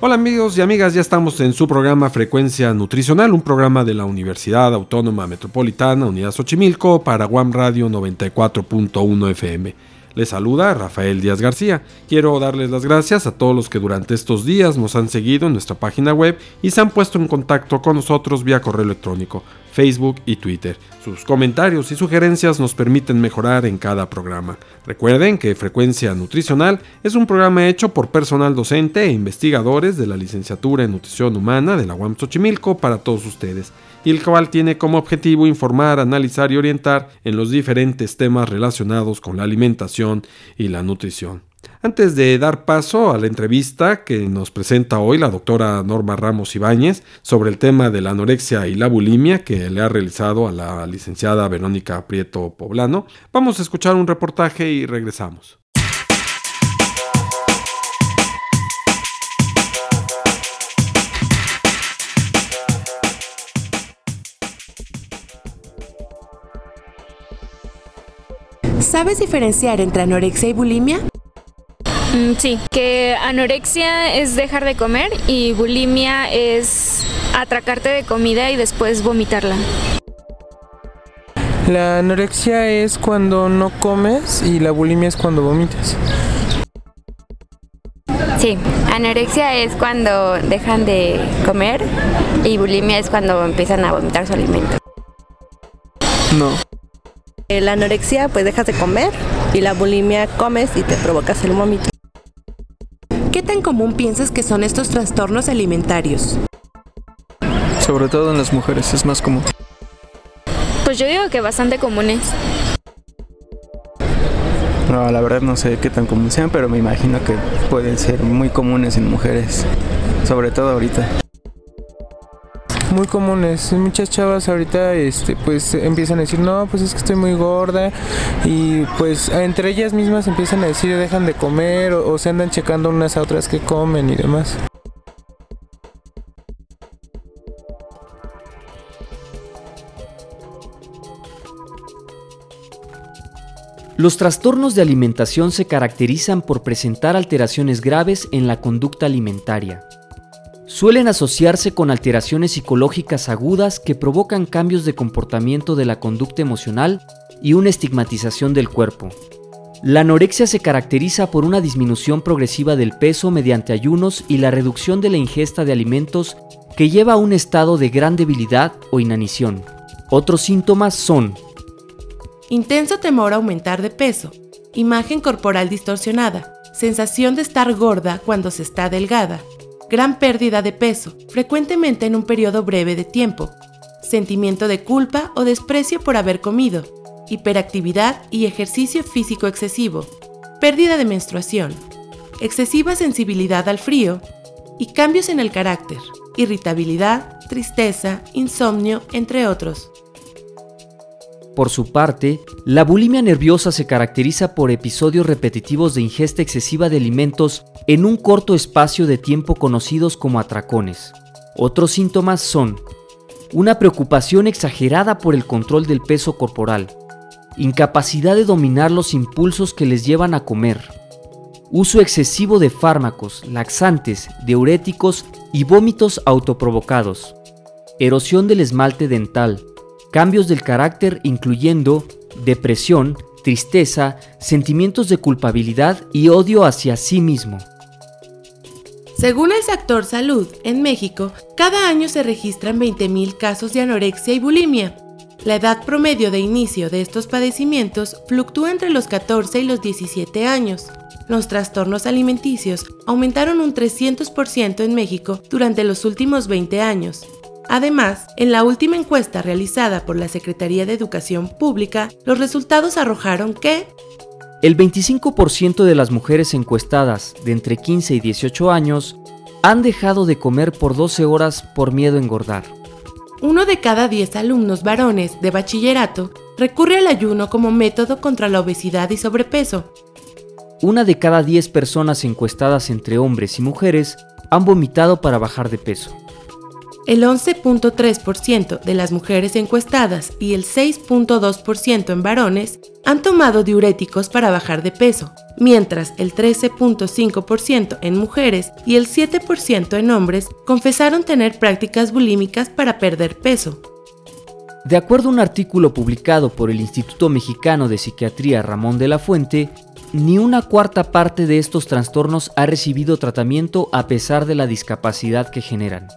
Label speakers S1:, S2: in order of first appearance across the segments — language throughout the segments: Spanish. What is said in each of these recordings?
S1: Hola amigos y amigas, ya estamos en su programa Frecuencia Nutricional, un programa de la Universidad Autónoma Metropolitana Unidad Xochimilco para Guam Radio 94.1 FM. Les saluda Rafael Díaz García. Quiero darles las gracias a todos los que durante estos días nos han seguido en nuestra página web y se han puesto en contacto con nosotros vía correo electrónico, Facebook y Twitter. Sus comentarios y sugerencias nos permiten mejorar en cada programa. Recuerden que Frecuencia Nutricional es un programa hecho por personal docente e investigadores de la licenciatura en Nutrición Humana de la UAM Xochimilco para todos ustedes y el cual tiene como objetivo informar, analizar y orientar en los diferentes temas relacionados con la alimentación y la nutrición. Antes de dar paso a la entrevista que nos presenta hoy la doctora Norma Ramos Ibáñez sobre el tema de la anorexia y la bulimia que le ha realizado a la licenciada Verónica Prieto Poblano, vamos a escuchar un reportaje y regresamos.
S2: ¿Sabes diferenciar entre anorexia y bulimia?
S3: Mm, sí, que anorexia es dejar de comer y bulimia es atracarte de comida y después vomitarla.
S4: La anorexia es cuando no comes y la bulimia es cuando vomitas.
S5: Sí, anorexia es cuando dejan de comer y bulimia es cuando empiezan a vomitar su alimento.
S4: No.
S6: La anorexia pues dejas de comer y la bulimia comes y te provocas el vómito.
S2: ¿Qué tan común piensas que son estos trastornos alimentarios?
S4: Sobre todo en las mujeres es más común.
S3: Pues yo digo que bastante comunes.
S4: No, la verdad no sé qué tan común sean, pero me imagino que pueden ser muy comunes en mujeres, sobre todo ahorita muy comunes. Muchas chavas ahorita este pues empiezan a decir, "No, pues es que estoy muy gorda" y pues entre ellas mismas empiezan a decir, "Dejan de comer" o, o se andan checando unas a otras que comen y demás.
S7: Los trastornos de alimentación se caracterizan por presentar alteraciones graves en la conducta alimentaria, suelen asociarse con alteraciones psicológicas agudas que provocan cambios de comportamiento de la conducta emocional y una estigmatización del cuerpo. La anorexia se caracteriza por una disminución progresiva del peso mediante ayunos y la reducción de la ingesta de alimentos que lleva a un estado de gran debilidad o inanición. Otros síntomas son
S2: intenso temor a aumentar de peso, imagen corporal distorsionada, sensación de estar gorda cuando se está delgada, gran pérdida de peso, frecuentemente en un periodo breve de tiempo, sentimiento de culpa o desprecio por haber comido, hiperactividad y ejercicio físico excesivo, pérdida de menstruación, excesiva sensibilidad al frío y cambios en el carácter, irritabilidad, tristeza, insomnio, entre otros.
S7: Por su parte, la bulimia nerviosa se caracteriza por episodios repetitivos de ingesta excesiva de alimentos en un corto espacio de tiempo conocidos como atracones. Otros síntomas son una preocupación exagerada por el control del peso corporal, incapacidad de dominar los impulsos que les llevan a comer, uso excesivo de fármacos, laxantes, diuréticos y vómitos autoprovocados, erosión del esmalte dental, cambios del carácter incluyendo depresión, tristeza, sentimientos de culpabilidad y odio hacia sí mismo.
S2: Según el sector salud, en México, cada año se registran 20.000 casos de anorexia y bulimia. La edad promedio de inicio de estos padecimientos fluctúa entre los 14 y los 17 años. Los trastornos alimenticios aumentaron un 300% en México durante los últimos 20 años, Además, en la última encuesta realizada por la Secretaría de Educación Pública, los resultados arrojaron que
S7: el 25% de las mujeres encuestadas de entre 15 y 18 años han dejado de comer por 12 horas por miedo a engordar.
S2: Uno de cada 10 alumnos varones de bachillerato recurre al ayuno como método contra la obesidad y sobrepeso.
S7: Una de cada 10 personas encuestadas entre hombres y mujeres han vomitado para bajar de peso.
S2: El 11.3% de las mujeres encuestadas y el 6.2% en varones han tomado diuréticos para bajar de peso, mientras el 13.5% en mujeres y el 7% en hombres confesaron tener prácticas bulímicas para perder peso.
S7: De acuerdo a un artículo publicado por el Instituto Mexicano de Psiquiatría Ramón de la Fuente, ni una cuarta parte de estos trastornos ha recibido tratamiento a pesar de la discapacidad que generan.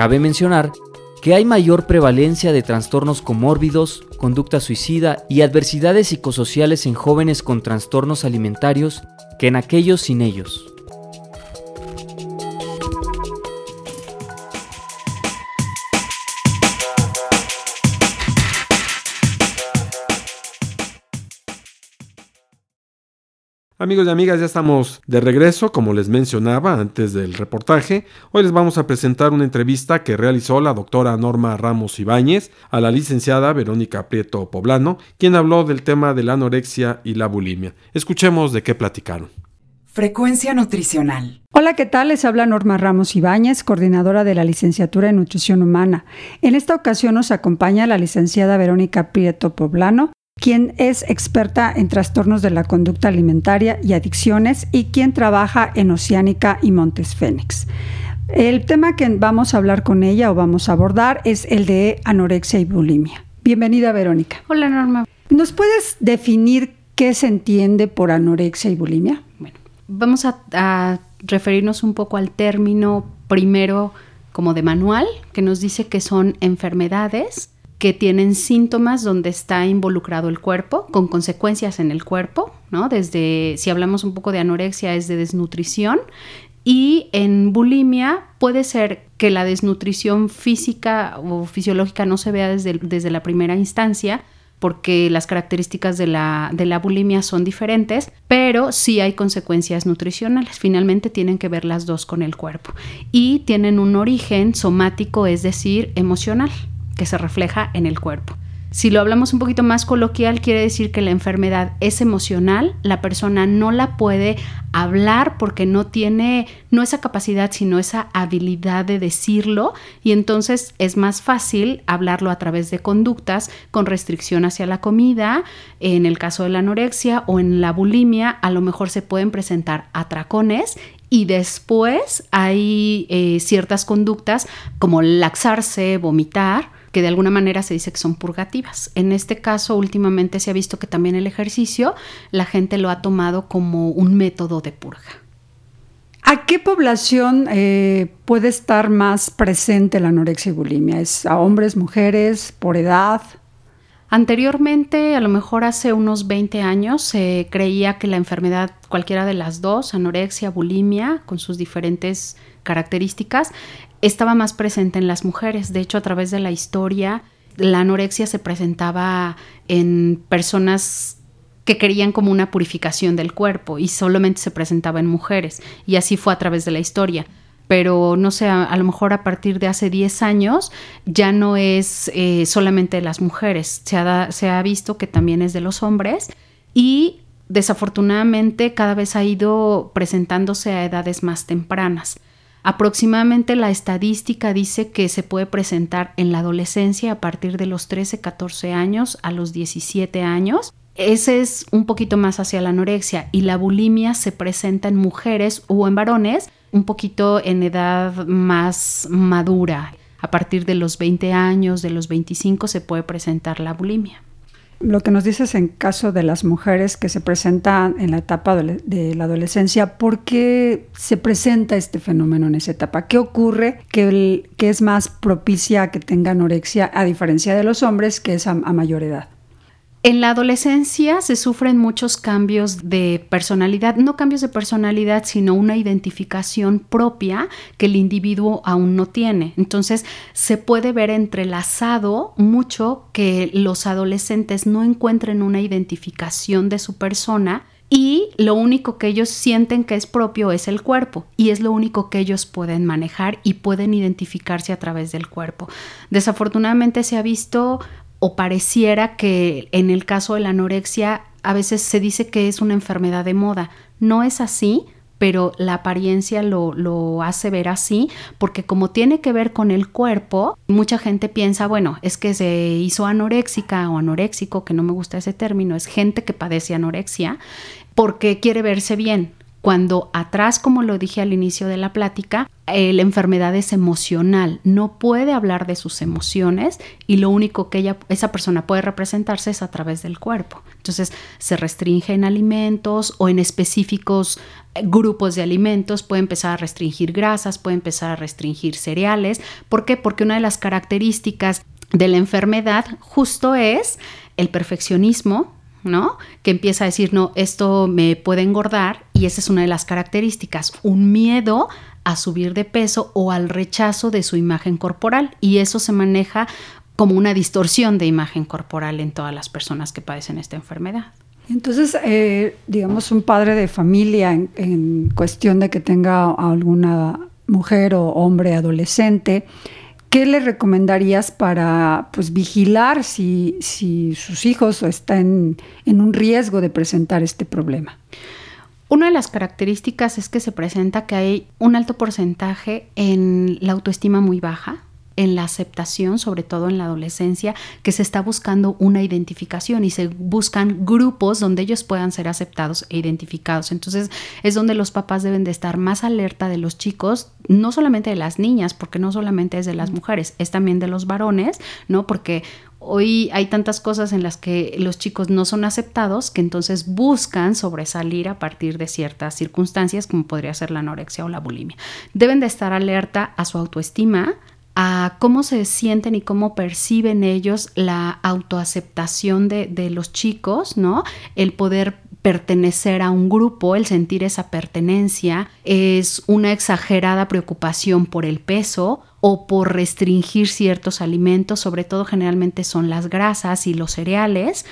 S7: Cabe mencionar que hay mayor prevalencia de trastornos comórbidos, conducta suicida y adversidades psicosociales en jóvenes con trastornos alimentarios que en aquellos sin ellos.
S1: Amigos y amigas, ya estamos de regreso, como les mencionaba antes del reportaje. Hoy les vamos a presentar una entrevista que realizó la doctora Norma Ramos Ibáñez a la licenciada Verónica Prieto Poblano, quien habló del tema de la anorexia y la bulimia. Escuchemos de qué platicaron.
S8: Frecuencia nutricional.
S9: Hola, ¿qué tal? Les habla Norma Ramos Ibáñez, coordinadora de la licenciatura en Nutrición Humana. En esta ocasión nos acompaña la licenciada Verónica Prieto Poblano, quien es experta en trastornos de la conducta alimentaria y adicciones y quien trabaja en Oceánica y Montes Fénix. El tema que vamos a hablar con ella o vamos a abordar es el de anorexia y bulimia. Bienvenida, Verónica.
S10: Hola, Norma.
S9: ¿Nos puedes definir qué se entiende por anorexia y bulimia?
S10: Bueno, vamos a, a referirnos un poco al término primero como de manual, que nos dice que son enfermedades que tienen síntomas donde está involucrado el cuerpo, con consecuencias en el cuerpo, ¿no? Desde, si hablamos un poco de anorexia, es de desnutrición. Y en bulimia puede ser que la desnutrición física o fisiológica no se vea desde, desde la primera instancia, porque las características de la, de la, bulimia son diferentes, pero sí hay consecuencias nutricionales. Finalmente tienen que ver las dos con el cuerpo y tienen un origen somático, es decir, emocional que se refleja en el cuerpo. Si lo hablamos un poquito más coloquial, quiere decir que la enfermedad es emocional, la persona no la puede hablar porque no tiene no esa capacidad, sino esa habilidad de decirlo y entonces es más fácil hablarlo a través de conductas con restricción hacia la comida, en el caso de la anorexia o en la bulimia, a lo mejor se pueden presentar atracones y después hay eh, ciertas conductas como laxarse, vomitar, que de alguna manera se dice que son purgativas. En este caso, últimamente se ha visto que también el ejercicio, la gente lo ha tomado como un método de purga.
S9: ¿A qué población eh, puede estar más presente la anorexia y bulimia? ¿Es a hombres, mujeres, por edad?
S10: Anteriormente, a lo mejor hace unos 20 años, se creía que la enfermedad, cualquiera de las dos, anorexia, bulimia, con sus diferentes características, estaba más presente en las mujeres. De hecho, a través de la historia, la anorexia se presentaba en personas que querían como una purificación del cuerpo y solamente se presentaba en mujeres. Y así fue a través de la historia. Pero no sé, a, lo mejor a partir de hace 10 años ya no es eh, solamente de las mujeres, se se ha visto que también es de los hombres y desafortunadamente cada vez ha ido presentándose a edades más tempranas. Aproximadamente la estadística dice que se puede presentar en la adolescencia a partir de los 13, 14 años a los 17 años. Ese es un poquito más hacia la anorexia y la bulimia se presenta en mujeres o en varones un poquito en edad más madura. A partir de los 20 años, de los 25 se puede presentar la bulimia.
S9: Lo que nos dices en caso de las mujeres que se presentan en la etapa de la adolescencia, ¿por qué se presenta este fenómeno en esa etapa? ¿Qué ocurre que, que es más propicia a que tenga anorexia a diferencia de los hombres que es a mayor edad?
S10: En la adolescencia se sufren muchos cambios de personalidad, no cambios de personalidad, sino una identificación propia que el individuo aún no tiene. Entonces se puede ver entrelazado mucho que los adolescentes no encuentren una identificación de su persona y lo único que ellos sienten que es propio es el cuerpo y es lo único que ellos pueden manejar y pueden identificarse a través del cuerpo. Desafortunadamente se ha visto o pareciera que en el caso de la anorexia a veces se dice que es una enfermedad de moda. No es así, pero la apariencia lo, hace ver así, porque como tiene que ver con el cuerpo, mucha gente piensa, bueno, es que se hizo anoréxica o anoréxico, que no me gusta ese término, es gente que padece anorexia, porque quiere verse bien, cuando atrás, como lo dije al inicio de la plática, eh, la enfermedad es emocional, no puede hablar de sus emociones y lo único que ella, esa persona puede representarse es a través del cuerpo. Entonces se restringe en alimentos o en específicos eh, grupos de alimentos, puede empezar a restringir grasas, puede empezar a restringir cereales. ¿Por qué? Porque una de las características de la enfermedad justo es el perfeccionismo, ¿no? Que empieza a decir, no, esto me puede engordar y esa es una de las características, un miedo a subir de peso o al rechazo de su imagen corporal y eso se maneja como una distorsión de imagen corporal en todas las personas que padecen esta enfermedad.
S9: Entonces, eh, digamos, un padre de familia en cuestión de que tenga alguna mujer o hombre adolescente, ¿Qué le recomendarías para pues, vigilar si, sus hijos están en un riesgo de presentar este problema?
S10: Una de las características es que se presenta que hay un alto porcentaje en la autoestima muy baja, en la aceptación, sobre todo en la adolescencia, que se está buscando una identificación y se buscan grupos donde ellos puedan ser aceptados e identificados. Entonces es donde los papás deben de estar más alerta de los chicos, no solamente de las niñas, porque no solamente es de las mujeres, es también de los varones, ¿no? Porque Hoy hay tantas cosas en las que los chicos no son aceptados que entonces buscan sobresalir a partir de ciertas circunstancias como podría ser la anorexia o la bulimia. Deben de estar alerta a su autoestima, a cómo se sienten y cómo perciben ellos la autoaceptación de, de los chicos, ¿no? El poder pertenecer a un grupo, el sentir esa pertenencia, es una exagerada preocupación por el peso o por restringir ciertos alimentos, sobre todo generalmente son las grasas y los cereales,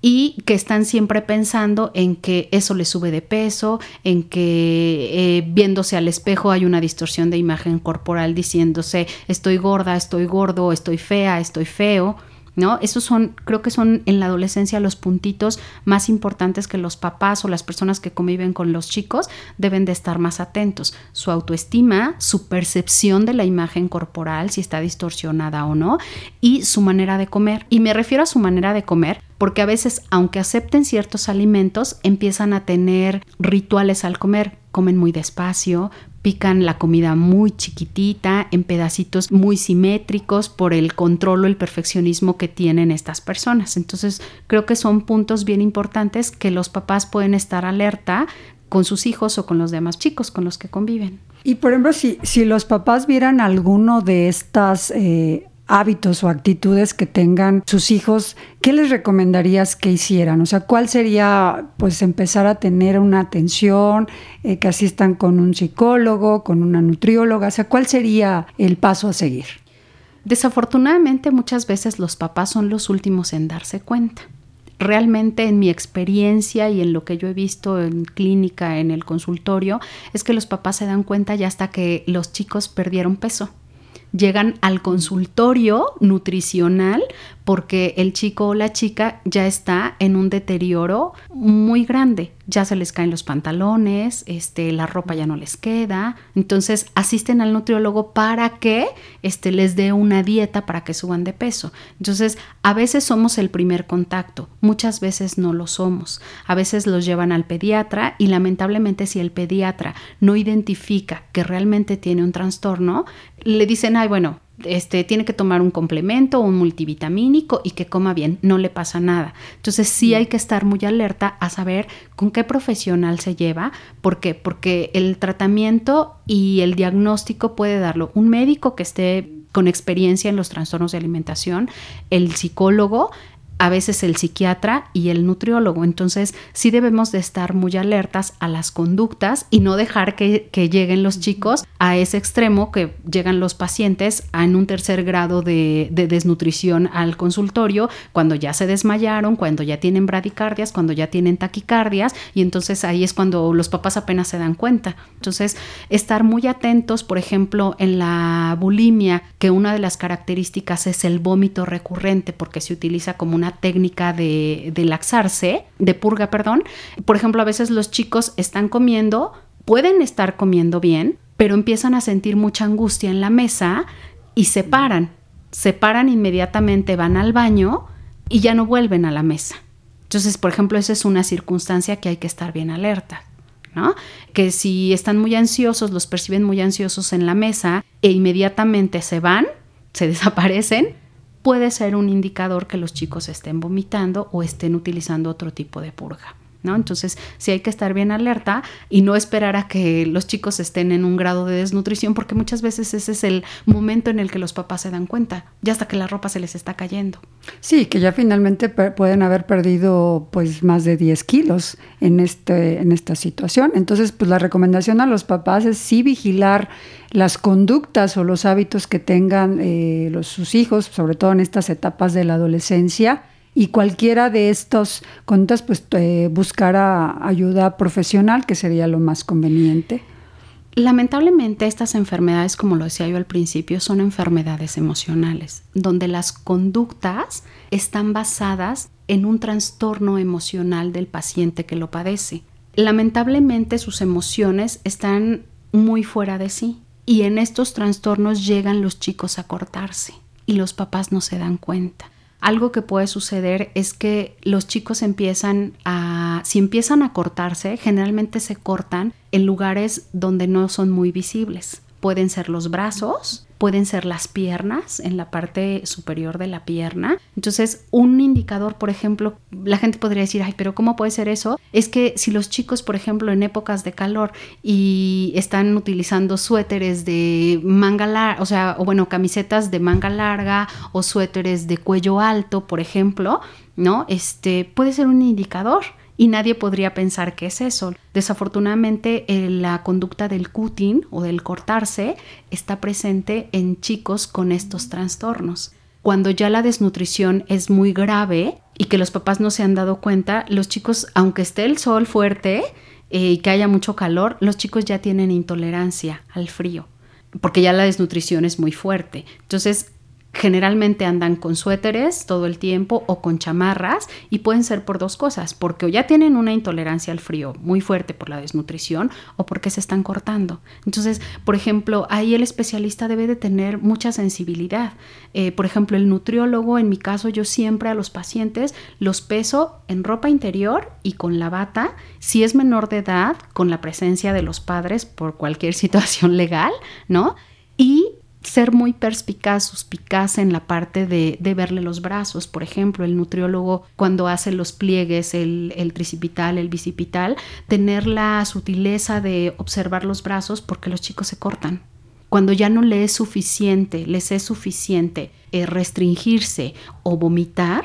S10: y que están siempre pensando en que eso le sube de peso, en que eh, viéndose al espejo hay una distorsión de imagen corporal diciéndose estoy gorda, estoy gordo, estoy fea, estoy feo. ¿No? Esos son, creo que son en la adolescencia los puntitos más importantes que los papás o las personas que conviven con los chicos deben de estar más atentos. Su autoestima, su percepción de la imagen corporal, si está distorsionada o no, y su manera de comer. Y me refiero a su manera de comer porque a veces, aunque acepten ciertos alimentos, empiezan a tener rituales al comer. Comen muy despacio, pican la comida muy chiquitita, en pedacitos muy simétricos por el control o el perfeccionismo que tienen estas personas. Entonces, creo que son puntos bien importantes que los papás pueden estar alerta con sus hijos o con los demás chicos con los que conviven.
S9: Y por ejemplo, si, si los papás vieran alguno de estas eh, hábitos o actitudes que tengan sus hijos, ¿qué les recomendarías que hicieran? O sea, ¿cuál sería pues empezar a tener una atención, eh, que asistan con un psicólogo, con una nutrióloga? O sea, ¿cuál sería el paso a seguir?
S10: Desafortunadamente muchas veces los papás son los últimos en darse cuenta. Realmente en mi experiencia y en lo que yo he visto en clínica, en el consultorio, es que los papás se dan cuenta ya hasta que los chicos perdieron peso llegan al consultorio nutricional porque el chico o la chica ya está en un deterioro muy grande. Ya se les caen los pantalones, este, la ropa ya no les queda. Entonces asisten al nutriólogo para que este, les dé una dieta para que suban de peso. Entonces a veces somos el primer contacto, muchas veces no lo somos. A veces los llevan al pediatra y lamentablemente si el pediatra no identifica que realmente tiene un trastorno, le dicen, ay, bueno, este, tiene que tomar un complemento o un multivitamínico y que coma bien, no le pasa nada. Entonces sí hay que estar muy alerta a saber con qué profesional se lleva. ¿Por qué? Porque el tratamiento y el diagnóstico puede darlo un médico que esté con experiencia en los trastornos de alimentación, el psicólogo, a veces el psiquiatra y el nutriólogo. Entonces, sí debemos de estar muy alertas a las conductas y no dejar que, lleguen los chicos a ese extremo que llegan los pacientes en un tercer grado de, de, desnutrición al consultorio, cuando ya se desmayaron, cuando ya tienen bradicardias, cuando ya tienen taquicardias, y entonces ahí es cuando los papás apenas se dan cuenta. Entonces, estar muy atentos, por ejemplo, en la bulimia, que una de las características es el vómito recurrente, porque se utiliza como una técnica de, laxarse, de purga, perdón. Por ejemplo, a veces los chicos están comiendo, pueden estar comiendo bien, pero empiezan a sentir mucha angustia en la mesa y se paran. Se paran inmediatamente, van al baño y ya no vuelven a la mesa. Entonces, por ejemplo, esa es una circunstancia que hay que estar bien alerta. ¿no? Que si están muy ansiosos, los perciben muy ansiosos en la mesa e inmediatamente se van, se desaparecen, puede ser un indicador que los chicos estén vomitando o estén utilizando otro tipo de purga. ¿No? Entonces, sí hay que estar bien alerta y no esperar a que los chicos estén en un grado de desnutrición, porque muchas veces ese es el momento en el que los papás se dan cuenta, ya hasta que la ropa se les está cayendo.
S9: Sí, que ya finalmente pueden haber perdido pues más de 10 kilos en, este, en esta situación. Entonces, pues la recomendación a los papás es sí vigilar las conductas o los hábitos que tengan eh, los, sus hijos, sobre todo en estas etapas de la adolescencia, y cualquiera de estos conductas, pues ayuda profesional, que sería lo más conveniente.
S10: Lamentablemente estas enfermedades, como lo decía yo al principio, son enfermedades emocionales, donde las conductas están basadas en un trastorno emocional del paciente que lo padece. Lamentablemente sus emociones están muy fuera de sí y en estos trastornos llegan los chicos a cortarse y los papás no se dan cuenta. Algo que puede suceder es que los chicos empiezan a, si empiezan a cortarse, generalmente se cortan en lugares donde no son muy visibles. Pueden ser los brazos, pueden ser las piernas, en la parte superior de la pierna. Entonces, un indicador, por ejemplo, la gente podría decir, ay, pero ¿cómo puede ser eso? Es que si los chicos, por ejemplo, en épocas de calor y están utilizando suéteres de manga larga, o sea, o bueno, camisetas de manga larga o suéteres de cuello alto, por ejemplo, ¿no? Este puede ser un indicador y nadie podría pensar que es eso. Desafortunadamente, eh, la conducta del cutting o del cortarse está presente en chicos con estos trastornos. Cuando ya la desnutrición es muy grave y que los papás no se han dado cuenta, los chicos, aunque esté el sol fuerte eh, y que haya mucho calor, los chicos ya tienen intolerancia al frío porque ya la desnutrición es muy fuerte. Entonces, generalmente andan con suéteres todo el tiempo o con chamarras y pueden ser por dos cosas, porque o ya tienen una intolerancia al frío muy fuerte por la desnutrición o porque se están cortando. Entonces, por ejemplo, ahí el especialista debe de tener mucha sensibilidad. Eh, por ejemplo, el nutriólogo, en mi caso, yo siempre a los pacientes los peso en ropa interior y con la bata, si es menor de edad, con la presencia de los padres por cualquier situación legal, ¿no? Y ser muy perspicaz, suspicaz en la parte de, verle los brazos. Por ejemplo, el nutriólogo cuando hace los pliegues, el, el, tricipital, el bicipital, tener la sutileza de observar los brazos porque los chicos se cortan. Cuando ya no le es suficiente, les es suficiente eh, restringirse o vomitar,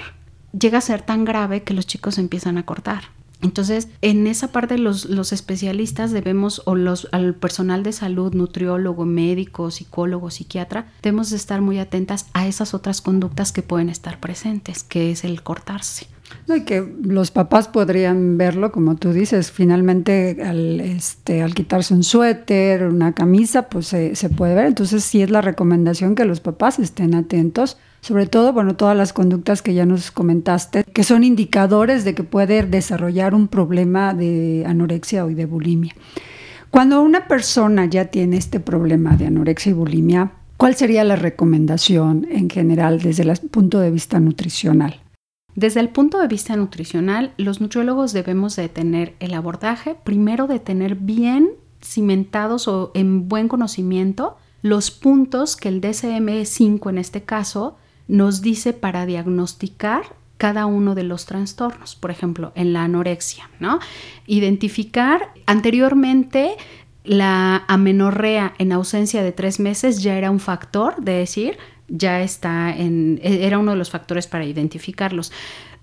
S10: llega a ser tan grave que los chicos empiezan a cortar. Entonces, en esa parte los, los especialistas debemos, o los, al personal de salud, nutriólogo, médico, psicólogo, psiquiatra, debemos estar muy atentas a esas otras conductas que pueden estar presentes, que es el cortarse.
S9: No, y que los papás podrían verlo, como tú dices, finalmente al, este, al quitarse un suéter, una camisa, pues se, se puede ver. Entonces sí es la recomendación que los papás estén atentos sobre todo, bueno, todas las conductas que ya nos comentaste, que son indicadores de que puede desarrollar un problema de anorexia o de bulimia. Cuando una persona ya tiene este problema de anorexia y bulimia, ¿cuál sería la recomendación en general desde el punto de vista nutricional?
S10: Desde el punto de vista nutricional, los nutriólogos debemos de tener el abordaje, primero de tener bien cimentados o en buen conocimiento los puntos que el DSM-5 en este caso nos dice para diagnosticar cada uno de los trastornos, por ejemplo, en la anorexia, ¿no? Identificar anteriormente la amenorrea en ausencia de tres meses ya era un factor de decir ya está en, e, era uno de los factores para identificarlos.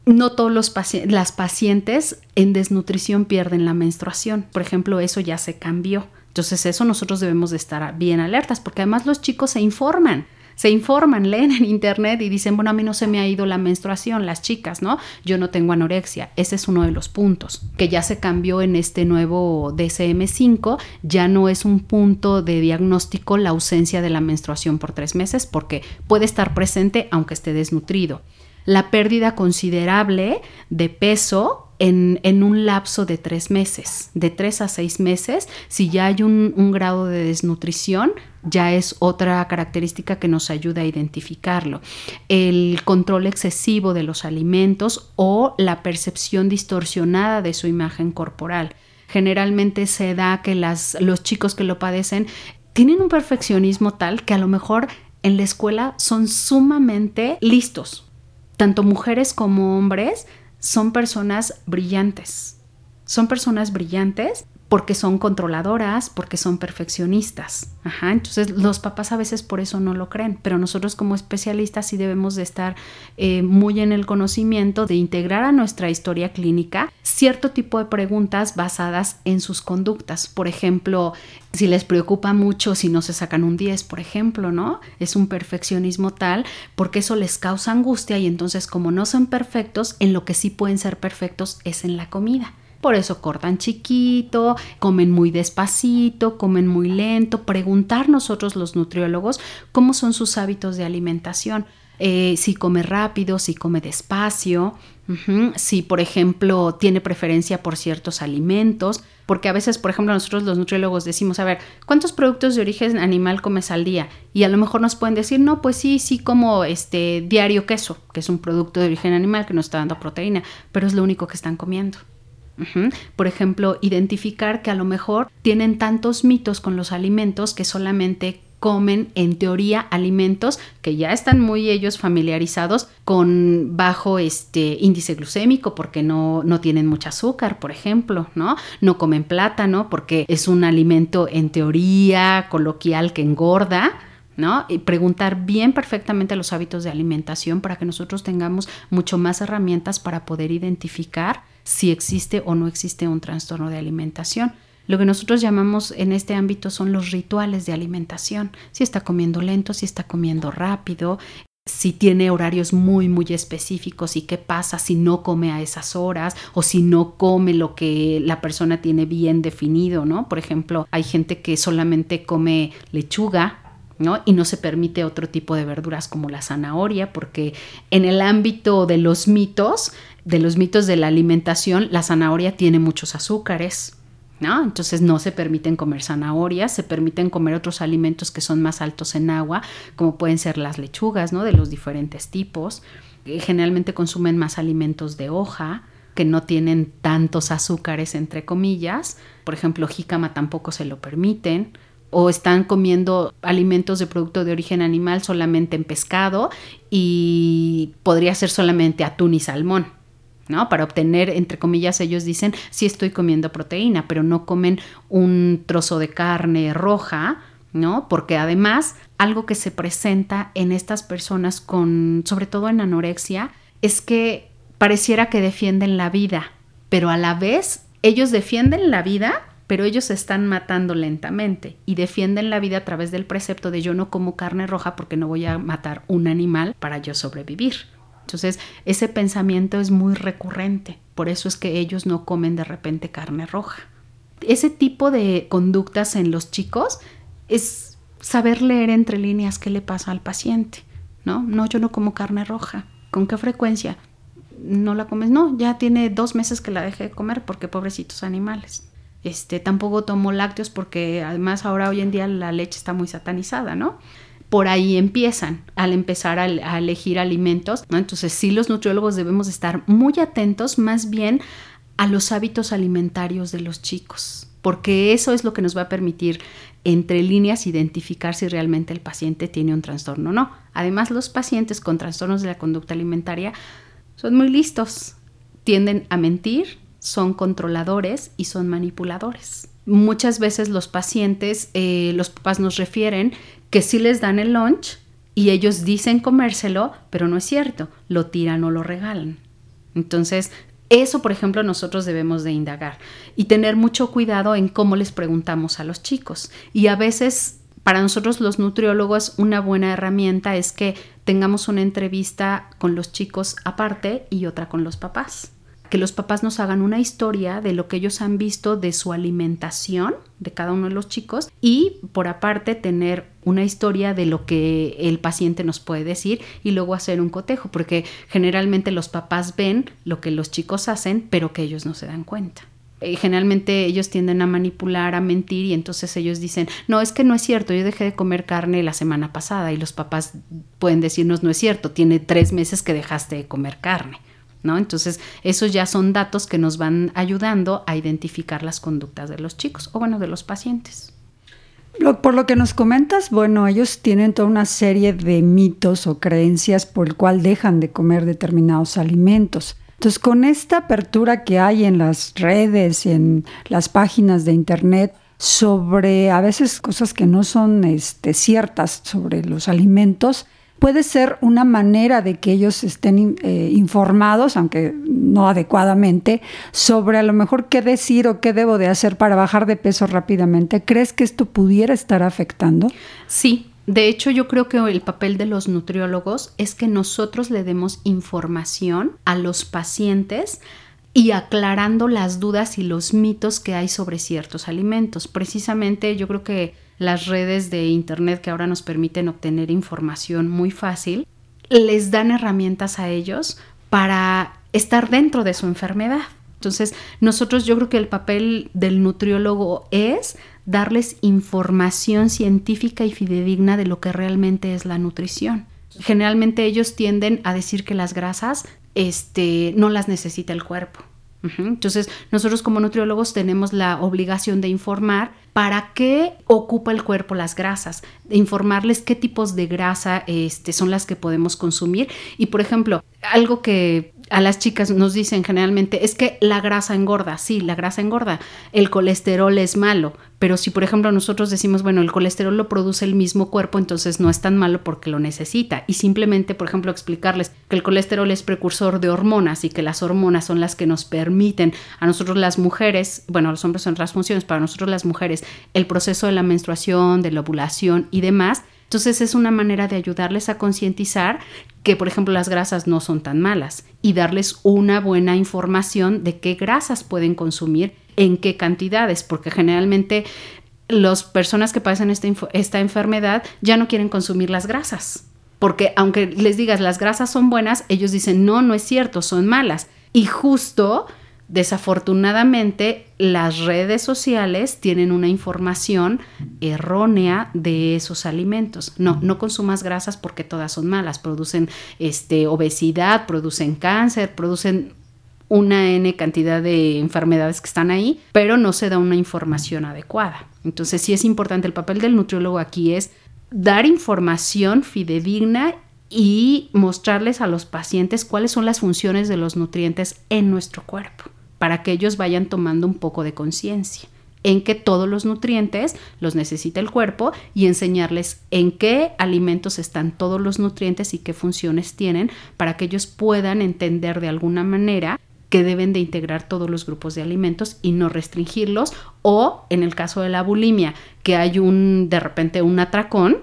S10: No todos los las pacientes en desnutrición pierden la menstruación. Por ejemplo, eso ya se cambió. Entonces, eso nosotros debemos de estar bien alertas, porque además los chicos se informan se informan, leen en internet y dicen, bueno, a mí no se me ha ido la menstruación, las chicas, ¿no? Yo no tengo anorexia. Ese es uno de los puntos, que ya se cambió en este nuevo DSM5, ya no es un punto de diagnóstico la ausencia de la menstruación por tres meses, porque puede estar presente aunque esté desnutrido. La pérdida considerable de peso en, un lapso de tres meses, de tres a seis meses, si ya hay un, grado de desnutrición, ya es otra característica que nos ayuda a identificarlo. El control excesivo de los alimentos o la percepción distorsionada de su imagen corporal. Generalmente se da que los chicos que lo padecen tienen un perfeccionismo tal que a lo mejor en la escuela son sumamente listos. Tanto mujeres como hombres son personas brillantes. Son personas brillantes porque son controladoras, porque son perfeccionistas. Ajá, entonces los papás a veces por eso no lo creen, pero nosotros como especialistas sí debemos de estar eh, muy en el conocimiento de integrar a nuestra historia clínica cierto tipo de preguntas basadas en sus conductas. Por ejemplo, si les preocupa mucho si no se sacan un 10, por ejemplo, ¿no? Es un perfeccionismo tal porque eso les causa angustia y entonces como no son perfectos, en lo que sí pueden ser perfectos es en la comida. Por eso cortan chiquito, comen muy despacito, comen muy lento. Preguntar nosotros los nutriólogos cómo son sus hábitos de alimentación. Eh, si come rápido, si come despacio, si por ejemplo tiene preferencia por ciertos alimentos, porque a veces, por ejemplo, nosotros los nutriólogos decimos, a ver, ¿cuántos productos de origen animal comes al día? Y a lo mejor nos pueden decir, no, pues sí, sí como este diario queso, que es un producto de origen animal que nos está dando proteína, pero es lo único que están comiendo. Por ejemplo, identificar que a lo mejor tienen tantos mitos con los alimentos que solamente comen en teoría alimentos que ya están muy ellos familiarizados con bajo este índice glucémico porque no, no tienen mucho azúcar, por ejemplo, ¿no? No comen plátano porque es un alimento en teoría coloquial que engorda. ¿No? Y preguntar bien perfectamente los hábitos de alimentación para que nosotros tengamos mucho más herramientas para poder identificar si existe o no existe un trastorno de alimentación. Lo que nosotros llamamos en este ámbito son los rituales de alimentación. Si está comiendo lento, si está comiendo rápido, si tiene horarios muy, muy específicos y qué pasa si no come a esas horas o si no come lo que la persona tiene bien definido, ¿no? Por ejemplo, hay gente que solamente come lechuga ¿no? Y no se permite otro tipo de verduras como la zanahoria, porque en el ámbito de los mitos, de los mitos de la alimentación, la zanahoria tiene muchos azúcares, ¿no? Entonces no se permiten comer zanahorias, se permiten comer otros alimentos que son más altos en agua, como pueden ser las lechugas, ¿no? De los diferentes tipos. Eh, generalmente consumen más alimentos de hoja, que no tienen tantos azúcares, entre comillas. Por ejemplo, jícama tampoco se lo permiten o están comiendo alimentos de producto de origen animal solamente en pescado y podría ser solamente atún y salmón. ¿No? Para obtener, entre comillas, ellos dicen, sí estoy comiendo proteína, pero no comen un trozo de carne roja, ¿no? Porque además, algo que se presenta en estas personas con, sobre todo en anorexia, es que pareciera que defienden la vida, pero a la vez ellos defienden la vida, pero ellos se están matando lentamente y defienden la vida a través del precepto de yo no como carne roja porque no voy a matar un animal para yo sobrevivir. Entonces, ese pensamiento es muy recurrente, por eso es que ellos no comen de repente carne roja. Ese tipo de conductas en los chicos es saber leer entre líneas qué le pasa al paciente, ¿no? No, yo no como carne roja. ¿Con qué frecuencia? No la comes, no, ya tiene dos meses que la dejé de comer porque pobrecitos animales. Este, tampoco tomo lácteos porque además ahora hoy en día la leche está muy satanizada, ¿no? Por ahí empiezan al empezar a, elegir alimentos. Entonces sí los nutriólogos debemos estar muy atentos más bien a los hábitos alimentarios de los chicos, porque eso es lo que nos va a permitir entre líneas identificar si realmente el paciente tiene un trastorno o no. Además, los pacientes con trastornos de la conducta alimentaria son muy listos, tienden a mentir, son controladores y son manipuladores. Muchas veces los pacientes, eh, los papás nos refieren que sí les dan el lunch, y ellos dicen comérselo, pero no es cierto, lo tiran o lo regalan. Entonces, eso, por ejemplo, nosotros debemos de indagar y tener mucho cuidado en cómo les preguntamos a los chicos. Y a veces, para nosotros los nutriólogos, una buena herramienta es que tengamos una entrevista con los chicos aparte y otra con los papás que los papás nos hagan una historia de lo que ellos han visto de su alimentación de cada uno de los chicos y por aparte tener una historia de lo que el paciente nos puede decir y luego hacer un cotejo, porque generalmente los papás ven lo que los chicos hacen, pero que ellos no se dan cuenta generalmente ellos tienden a manipular, a mentir y entonces ellos dicen, no, es que no es cierto, yo dejé de comer carne la semana pasada y los papás pueden decirnos, no es cierto, tiene tres meses que dejaste de comer carne. Entonces, esos ya son datos que nos van ayudando a identificar las conductas de los chicos o, bueno, de los pacientes.
S9: por lo que nos comentas, bueno, ellos tienen toda una serie de mitos o creencias por el cual dejan de comer determinados alimentos. Entonces, con esta apertura que hay en las redes en las páginas de internet sobre a veces cosas que no son este, ciertas sobre los alimentos, puede ser una manera de que ellos estén eh, informados, aunque no adecuadamente, sobre a lo mejor qué decir o qué debo de hacer para bajar de peso rápidamente. ¿Crees que esto pudiera estar afectando?
S10: Sí, de hecho, yo creo que el papel de los nutriólogos es que nosotros le demos información a los pacientes y aclarando las dudas y los mitos que hay sobre ciertos alimentos. Precisamente yo creo que las redes de Internet que ahora nos permiten obtener información muy fácil, les dan herramientas a ellos para estar dentro de su enfermedad. Entonces, nosotros yo creo que el papel del nutriólogo es darles información científica y fidedigna de lo que realmente es la nutrición. Generalmente ellos tienden a decir que las grasas este, no las necesita el cuerpo. Entonces, nosotros como nutriólogos tenemos la obligación de informar para qué ocupa el cuerpo las grasas, de informarles qué tipos de grasa este, son las que podemos consumir. Y, por ejemplo, algo que a las chicas nos dicen generalmente es que la grasa engorda, sí, la grasa engorda, el colesterol es malo, pero si por ejemplo nosotros decimos, bueno, el colesterol lo produce el mismo cuerpo, entonces no es tan malo porque lo necesita. Y simplemente, por ejemplo, explicarles que el colesterol es precursor de hormonas y que las hormonas son las que nos permiten a nosotros las mujeres, bueno, los hombres son otras funciones, para nosotros las mujeres, el proceso de la menstruación, de la ovulación y demás, entonces es una manera de ayudarles a concientizar que, por ejemplo, las grasas no son tan malas y darles una buena información de qué grasas pueden consumir, en qué cantidades, porque generalmente las personas que padecen esta, esta enfermedad ya no quieren consumir las grasas. Porque aunque les digas las grasas son buenas, ellos dicen no, no es cierto, son malas. Y justo Desafortunadamente, las redes sociales tienen una información errónea de esos alimentos. No, no consumas grasas porque todas son malas, producen este, obesidad, producen cáncer, producen una N cantidad de enfermedades que están ahí, pero no se da una información adecuada. Entonces, sí es importante, el papel del nutriólogo aquí es dar información fidedigna y mostrarles a los pacientes cuáles son las funciones de los nutrientes en nuestro cuerpo para que ellos vayan tomando un poco de conciencia en que todos los nutrientes los necesita el cuerpo y enseñarles en qué alimentos están todos los nutrientes y qué funciones tienen para que ellos puedan entender de alguna manera que deben de integrar todos los grupos de alimentos y no restringirlos. O en el caso de la bulimia que hay un de repente un atracón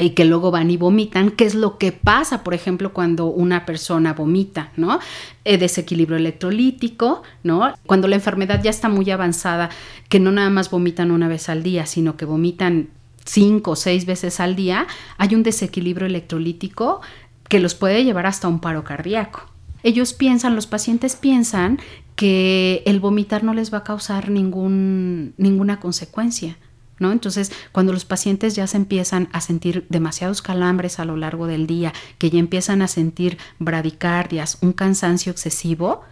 S10: y que luego van y vomitan, qué es lo que pasa, por ejemplo, cuando una persona vomita, ¿no? Eh, desequilibrio electrolítico, ¿no? Cuando la enfermedad ya está muy avanzada, que no nada más vomitan una vez al día, sino que vomitan cinco o seis veces al día, hay un desequilibrio electrolítico que los puede llevar hasta un paro cardíaco. Ellos piensan, los pacientes piensan que el vomitar no les va a causar ningún, ninguna consecuencia. Entonces, cuando los pacientes ya se empiezan a sentir demasiados calambres a lo largo del día, que ya empiezan a sentir bradicardias, un cansancio excesivo,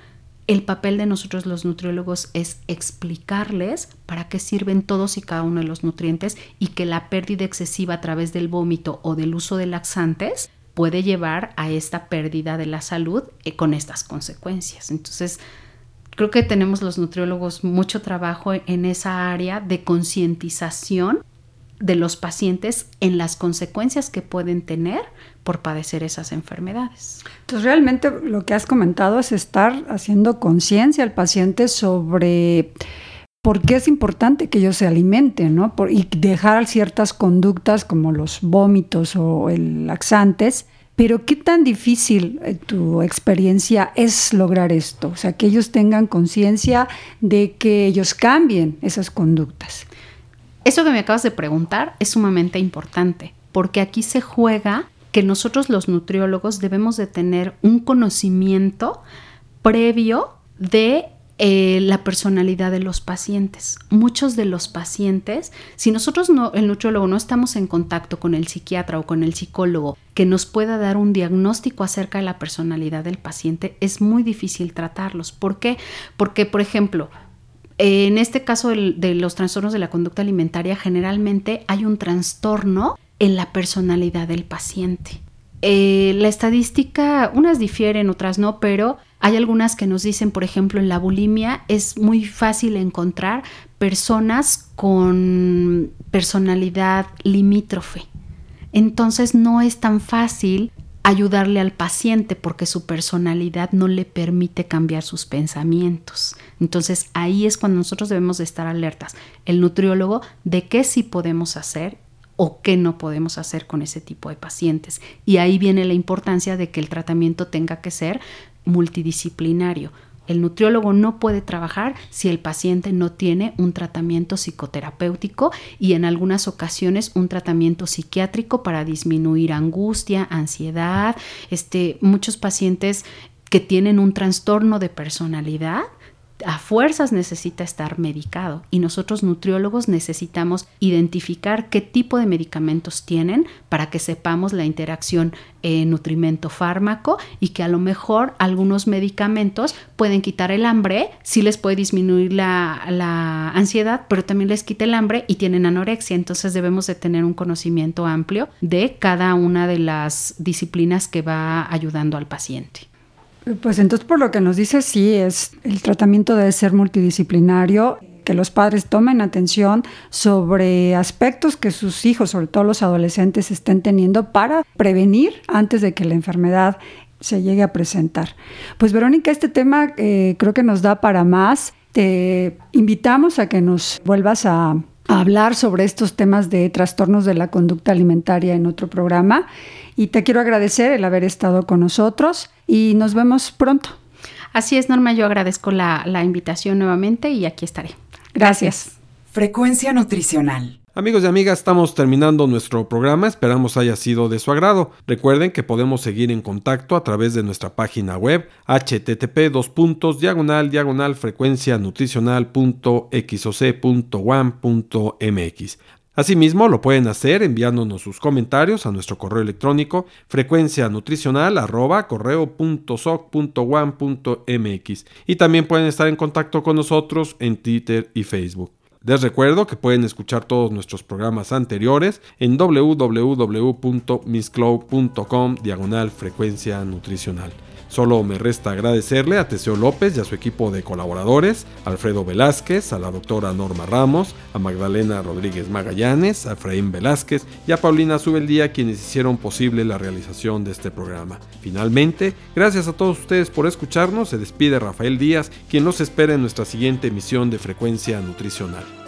S10: el papel de nosotros los nutriólogos es explicarles para qué sirven todos y cada uno de los nutrientes y que la pérdida excesiva a través del vómito o del uso de laxantes puede llevar a esta pérdida de la salud eh, con estas consecuencias. Entonces, Creo que tenemos los nutriólogos mucho trabajo en esa área de concientización de los pacientes en las consecuencias que pueden tener por padecer esas enfermedades.
S9: Entonces, realmente lo que has comentado es estar haciendo conciencia al paciente sobre por qué es importante que ellos se alimenten, ¿no? y dejar ciertas conductas como los vómitos o el laxantes. Pero qué tan difícil en tu experiencia es lograr esto, o sea, que ellos tengan conciencia de que ellos cambien esas conductas.
S10: Eso que me acabas de preguntar es sumamente importante, porque aquí se juega que nosotros los nutriólogos debemos de tener un conocimiento previo de eh, la personalidad de los pacientes. Muchos de los pacientes, si nosotros no, el nutriólogo no estamos en contacto con el psiquiatra o con el psicólogo que nos pueda dar un diagnóstico acerca de la personalidad del paciente, es muy difícil tratarlos. ¿Por qué? Porque, por ejemplo, en este caso de los trastornos de la conducta alimentaria, generalmente hay un trastorno en la personalidad del paciente. Eh, la estadística, unas difieren, otras no, pero hay algunas que nos dicen, por ejemplo, en la bulimia es muy fácil encontrar personas con personalidad limítrofe. Entonces no es tan fácil ayudarle al paciente porque su personalidad no le permite cambiar sus pensamientos. Entonces ahí es cuando nosotros debemos de estar alertas, el nutriólogo, de qué sí podemos hacer o qué no podemos hacer con ese tipo de pacientes. Y ahí viene la importancia de que el tratamiento tenga que ser multidisciplinario. El nutriólogo no puede trabajar si el paciente no tiene un tratamiento psicoterapéutico y en algunas ocasiones un tratamiento psiquiátrico para disminuir angustia, ansiedad. Este, muchos pacientes que tienen un trastorno de personalidad a fuerzas necesita estar medicado y nosotros nutriólogos necesitamos identificar qué tipo de medicamentos tienen para que sepamos la interacción eh, nutrimento-fármaco y que a lo mejor algunos medicamentos pueden quitar el hambre, sí les puede disminuir la, la ansiedad, pero también les quita el hambre y tienen anorexia. Entonces debemos de tener un conocimiento amplio de cada una de las disciplinas que va ayudando al paciente.
S9: Pues entonces por lo que nos dice, sí, es el tratamiento debe ser multidisciplinario, que los padres tomen atención sobre aspectos que sus hijos, sobre todo los adolescentes, estén teniendo para prevenir antes de que la enfermedad se llegue a presentar. Pues Verónica, este tema eh, creo que nos da para más. Te invitamos a que nos vuelvas a hablar sobre estos temas de trastornos de la conducta alimentaria en otro programa. Y te quiero agradecer el haber estado con nosotros y nos vemos pronto.
S10: Así es, Norma, yo agradezco la, la invitación nuevamente y aquí estaré.
S9: Gracias.
S8: Frecuencia nutricional.
S1: Amigos y amigas, estamos terminando nuestro programa, esperamos haya sido de su agrado. Recuerden que podemos seguir en contacto a través de nuestra página web http diagonal diagonal frecuencia Asimismo, lo pueden hacer enviándonos sus comentarios a nuestro correo electrónico frecuencia nutricional y también pueden estar en contacto con nosotros en Twitter y Facebook. Les recuerdo que pueden escuchar todos nuestros programas anteriores en www.misscloud.com diagonal frecuencia nutricional. Solo me resta agradecerle a Teseo López y a su equipo de colaboradores, Alfredo Velázquez, a la doctora Norma Ramos, a Magdalena Rodríguez Magallanes, a Efraín Velázquez y a Paulina Subeldía quienes hicieron posible la realización de este programa. Finalmente, gracias a todos ustedes por escucharnos, se despide Rafael Díaz, quien nos espera en nuestra siguiente emisión de Frecuencia Nutricional.